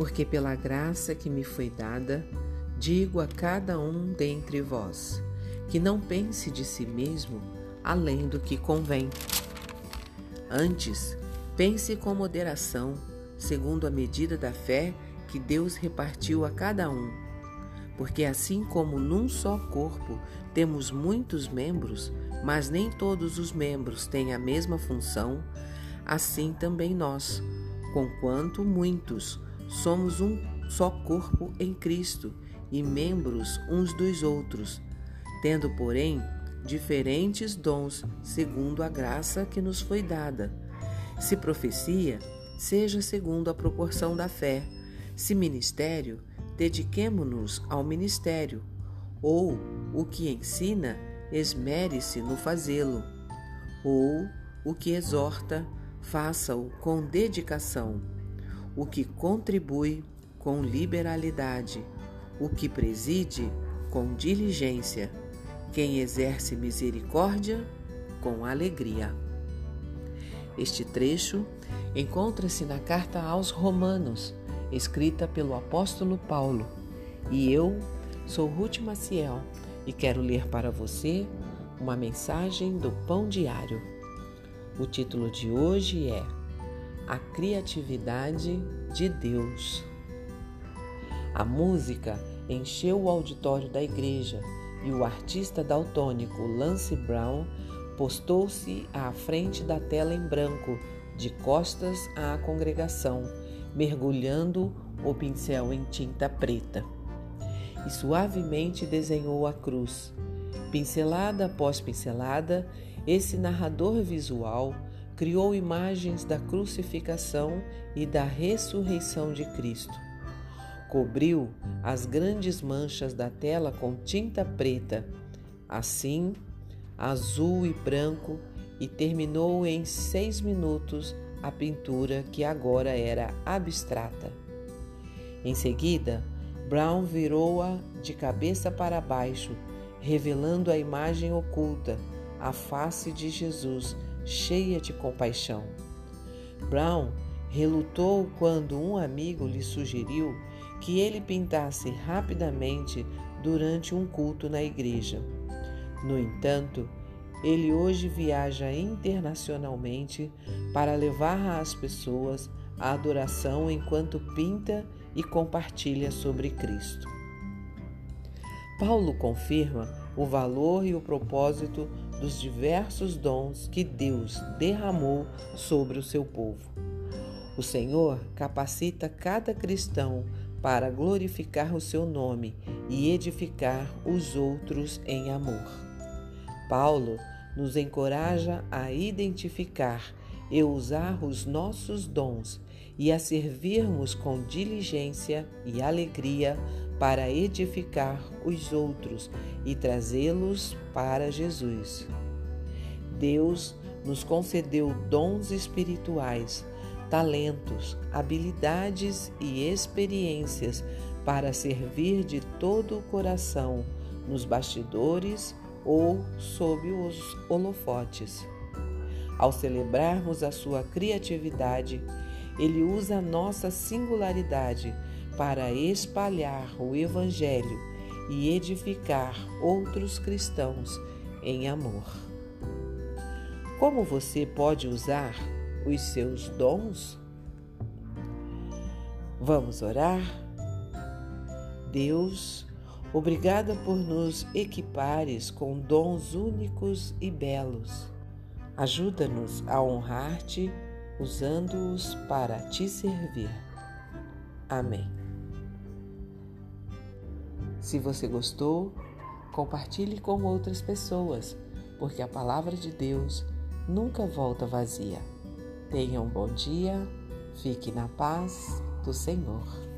Porque pela graça que me foi dada, digo a cada um dentre vós, que não pense de si mesmo além do que convém. Antes, pense com moderação, segundo a medida da fé que Deus repartiu a cada um. Porque assim como num só corpo temos muitos membros, mas nem todos os membros têm a mesma função, assim também nós, conquanto muitos, somos um só corpo em Cristo e membros uns dos outros, tendo, porém, diferentes dons segundo a graça que nos foi dada. Se profecia, seja segundo a proporção da fé. Se ministério, dediquemo-nos ao ministério. Ou o que ensina, esmere-se no fazê-lo. Ou o que exorta, faça-o com dedicação. O que contribui, com liberalidade. O que preside, com diligência quem exerce misericórdia com alegria. Este trecho encontra-se na carta aos Romanos, escrita pelo apóstolo Paulo, e eu sou Ruth Maciel e quero ler para você uma mensagem do Pão Diário. O título de hoje é A Criatividade de Deus. A música encheu o auditório da igreja e o artista daltônico Lance Brown postou-se à frente da tela em branco, de costas à congregação, mergulhando o pincel em tinta preta. E suavemente desenhou a cruz. Pincelada após pincelada, esse narrador visual criou imagens da crucificação e da ressurreição de Cristo cobriu as grandes manchas da tela com tinta preta, assim, azul e branco, e terminou em seis minutos a pintura que agora era abstrata. Em seguida, Brown virou-a de cabeça para baixo, revelando a imagem oculta, a face de Jesus, cheia de compaixão. Brown relutou quando um amigo lhe sugeriu que ele pintasse rapidamente durante um culto na igreja. No entanto, ele hoje viaja internacionalmente para levar às pessoas a adoração enquanto pinta e compartilha sobre Cristo. Paulo confirma o valor e o propósito dos diversos dons que Deus derramou sobre o seu povo. O Senhor capacita cada cristão para glorificar o seu nome e edificar os outros em amor. Paulo nos encoraja a identificar e usar os nossos dons e a servirmos com diligência e alegria para edificar os outros e trazê-los para Jesus. Deus nos concedeu dons espirituais talentos, habilidades e experiências para servir de todo o coração nos bastidores ou sob os holofotes. Ao celebrarmos a sua criatividade, ele usa a nossa singularidade para espalhar o Evangelho e edificar outros cristãos em amor. Como você pode usar os seus dons? Vamos orar? Deus, obrigada por nos equipares com dons únicos e belos. Ajuda-nos a honrar-te usando-os para te servir. Amém. Se você gostou, compartilhe com outras pessoas, porque a palavra de Deus nunca volta vazia. Tenha um bom dia, fique na paz do Senhor.